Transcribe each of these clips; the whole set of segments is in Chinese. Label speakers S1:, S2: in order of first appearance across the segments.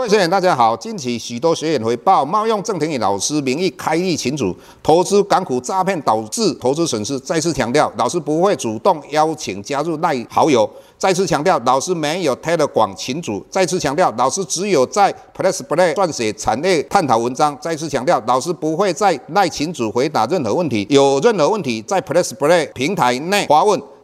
S1: 各位学员大家好，近期许多学员回报冒用郑庭宇老师名义开立群组，投资港股诈骗导致投资损失。再次强调，老师不会主动邀请加入赖好友。再次强调，老师没有 tele 港群组。再次强调，老师只有在 PressPlay 撰写产业探讨文章。再次强调，老师不会在赖群组回答任何问题，有任何问题在 PressPlay 平台内发问。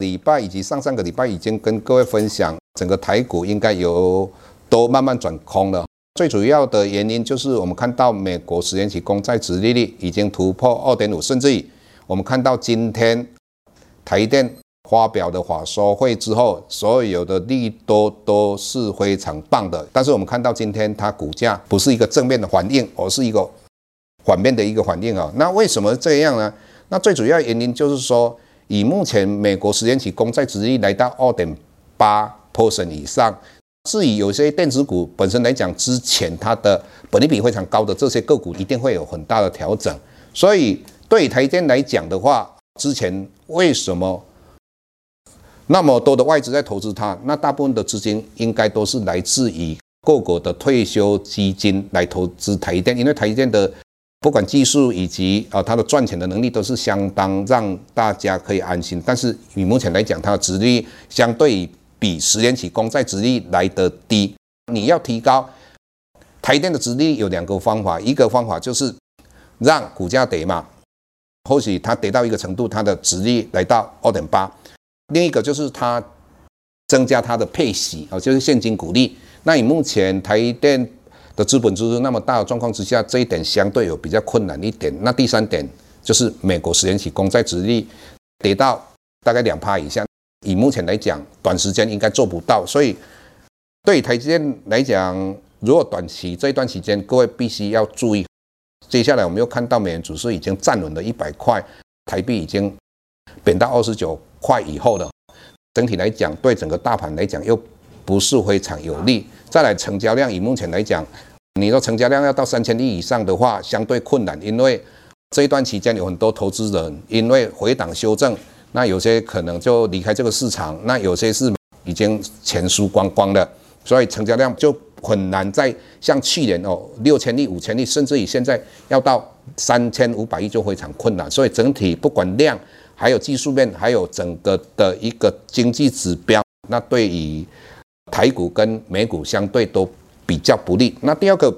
S1: 礼拜以及上上个礼拜已经跟各位分享，整个台股应该有都慢慢转空了。最主要的原因就是我们看到美国十年期公债殖利率已经突破二点五，甚至我们看到今天台电发表的法说会之后，所有的利多都是非常棒的。但是我们看到今天它股价不是一个正面的反应，而是一个反面的一个反应啊。那为什么这样呢？那最主要原因就是说。以目前美国十年期公债殖利率来到二点八 percent 以上，至于有些电子股本身来讲，之前它的本益比非常高的这些个股，一定会有很大的调整。所以对台电来讲的话，之前为什么那么多的外资在投资它？那大部分的资金应该都是来自于各国的退休基金来投资台电，因为台电的。不管技术以及啊，它的赚钱的能力都是相当让大家可以安心。但是以目前来讲，它的值率相对比十年期公债值率来得低。你要提高台电的殖利率有两个方法，一个方法就是让股价跌嘛，或许它跌到一个程度，它的值率来到二点八。另一个就是它增加它的配息啊，就是现金股利。那你目前台电。的资本支出那么大的状况之下，这一点相对有比较困难一点。那第三点就是美国十年期公债殖利率跌到大概两趴以下，以目前来讲，短时间应该做不到。所以对台积电来讲，如果短期这一段时间，各位必须要注意。接下来我们又看到美元指数已经站稳了一百块，台币已经贬到二十九块以后了。整体来讲，对整个大盘来讲又不是非常有利。再来成交量，以目前来讲，你说成交量要到三千亿以上的话，相对困难，因为这一段期间有很多投资人因为回档修正，那有些可能就离开这个市场，那有些是已经钱输光光了，所以成交量就很难再像去年哦六千亿、五千亿，甚至于现在要到三千五百亿就非常困难。所以整体不管量，还有技术面，还有整个的一个经济指标，那对于。台股跟美股相对都比较不利。那第二个，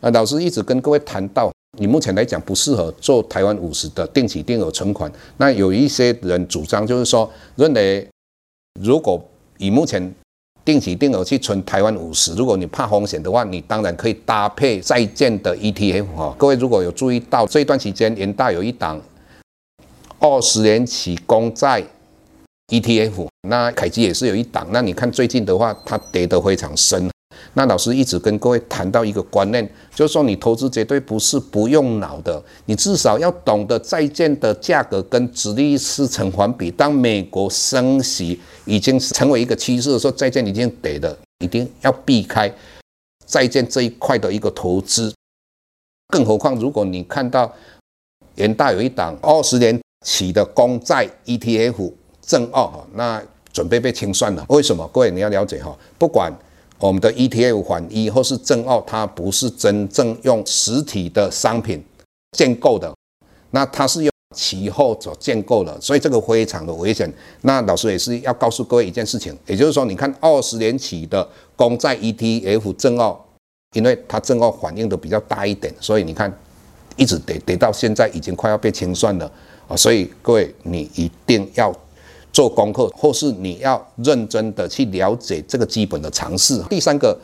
S1: 呃，老师一直跟各位谈到，你目前来讲不适合做台湾五十的定期定额存款。那有一些人主张就是说，认为如果以目前定期定额去存台湾五十，如果你怕风险的话，你当然可以搭配债券的 ETF 哈。各位如果有注意到这一段期间，元大有一档二十年期公债。ETF，那凯基也是有一档。那你看最近的话，它跌得非常深。那老师一直跟各位谈到一个观念，就是说你投资绝对不是不用脑的，你至少要懂得债券的价格跟殖利率是成反比。当美国升息已经成为一个趋势的时候，债券已经跌了，一定要避开债券这一块的一个投资。更何况，如果你看到元大有一档二十年期的公债 ETF。正二，那准备被清算了。为什么？各位你要了解哈，不管我们的 ETF 反一或是正二，它不是真正用实体的商品建构的，那它是用期货所建构的，所以这个非常的危险。那老师也是要告诉各位一件事情，也就是说，你看二十年起的公债 ETF 正二，因为它正二反应的比较大一点，所以你看一直跌跌到现在已经快要被清算了啊，所以各位你一定要。做功课，或是你要认真的去了解这个基本的常识。第三个，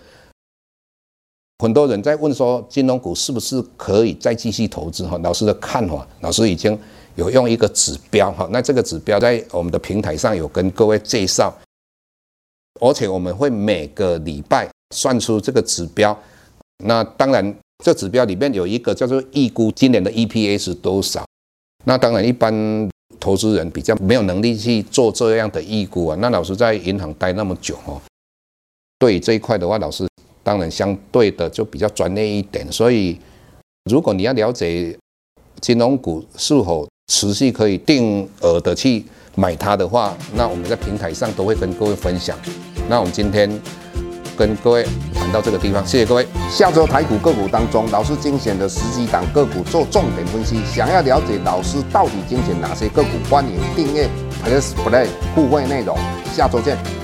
S1: 很多人在问说，金融股是不是可以再继续投资？哈，老师的看法，老师已经有用一个指标哈，那这个指标在我们的平台上有跟各位介绍，而且我们会每个礼拜算出这个指标那当然，这指标里面有一个叫做预估今年的 EPS 多少。那当然，一般投资人比较没有能力去做这样的预估啊。那老师在银行待那么久哦，对这一块的话，老师当然相对的就比较专业一点。所以，如果你要了解金融股是否持续可以定额的去买它的话，那我们在平台上都会跟各位分享。那我们今天跟各位到这个地方，谢谢各位。下周台股个股当中，老师精选的十几档个股做重点分析。想要了解老师到底精选哪些个股，欢迎订阅 Plus Play 互惠内容。下周见。